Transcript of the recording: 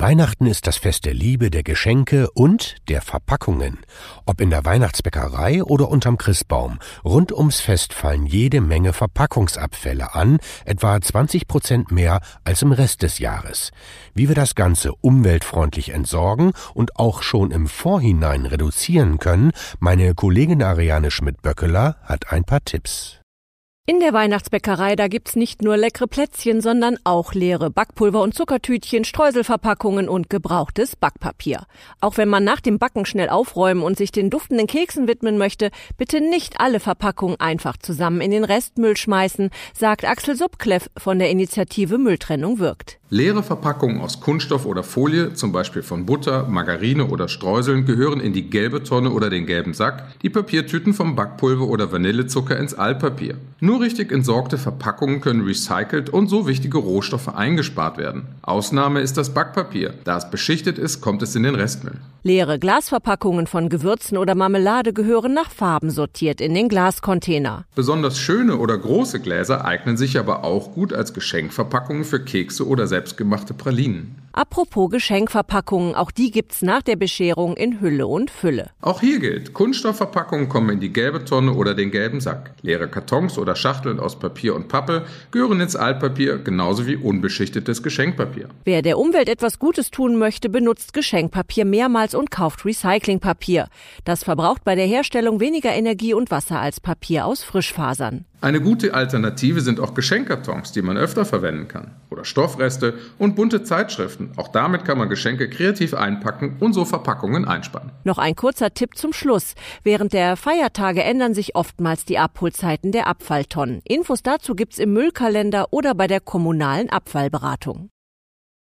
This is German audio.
Weihnachten ist das Fest der Liebe, der Geschenke und der Verpackungen. Ob in der Weihnachtsbäckerei oder unterm Christbaum. Rund ums Fest fallen jede Menge Verpackungsabfälle an, etwa 20 Prozent mehr als im Rest des Jahres. Wie wir das Ganze umweltfreundlich entsorgen und auch schon im Vorhinein reduzieren können, meine Kollegin Ariane Schmidt-Böckeler hat ein paar Tipps. In der Weihnachtsbäckerei, da gibt's nicht nur leckere Plätzchen, sondern auch leere Backpulver und Zuckertütchen, Streuselverpackungen und gebrauchtes Backpapier. Auch wenn man nach dem Backen schnell aufräumen und sich den duftenden Keksen widmen möchte, bitte nicht alle Verpackungen einfach zusammen in den Restmüll schmeißen, sagt Axel Subkleff von der Initiative Mülltrennung wirkt. Leere Verpackungen aus Kunststoff oder Folie, zum Beispiel von Butter, Margarine oder Streuseln, gehören in die gelbe Tonne oder den gelben Sack, die Papiertüten vom Backpulver oder Vanillezucker ins Altpapier. Nur richtig entsorgte Verpackungen können recycelt und so wichtige Rohstoffe eingespart werden. Ausnahme ist das Backpapier. Da es beschichtet ist, kommt es in den Restmüll. Leere Glasverpackungen von Gewürzen oder Marmelade gehören nach Farben sortiert in den Glascontainer. Besonders schöne oder große Gläser eignen sich aber auch gut als Geschenkverpackungen für Kekse oder selbstgemachte Pralinen. Apropos Geschenkverpackungen, auch die gibt's nach der Bescherung in Hülle und Fülle. Auch hier gilt, Kunststoffverpackungen kommen in die gelbe Tonne oder den gelben Sack. Leere Kartons oder Schachteln aus Papier und Pappe gehören ins Altpapier, genauso wie unbeschichtetes Geschenkpapier. Wer der Umwelt etwas Gutes tun möchte, benutzt Geschenkpapier mehrmals und kauft Recyclingpapier. Das verbraucht bei der Herstellung weniger Energie und Wasser als Papier aus Frischfasern. Eine gute Alternative sind auch Geschenkkartons, die man öfter verwenden kann. Oder Stoffreste und bunte Zeitschriften. Auch damit kann man Geschenke kreativ einpacken und so Verpackungen einsparen. Noch ein kurzer Tipp zum Schluss. Während der Feiertage ändern sich oftmals die Abholzeiten der Abfalltonnen. Infos dazu gibt's im Müllkalender oder bei der kommunalen Abfallberatung.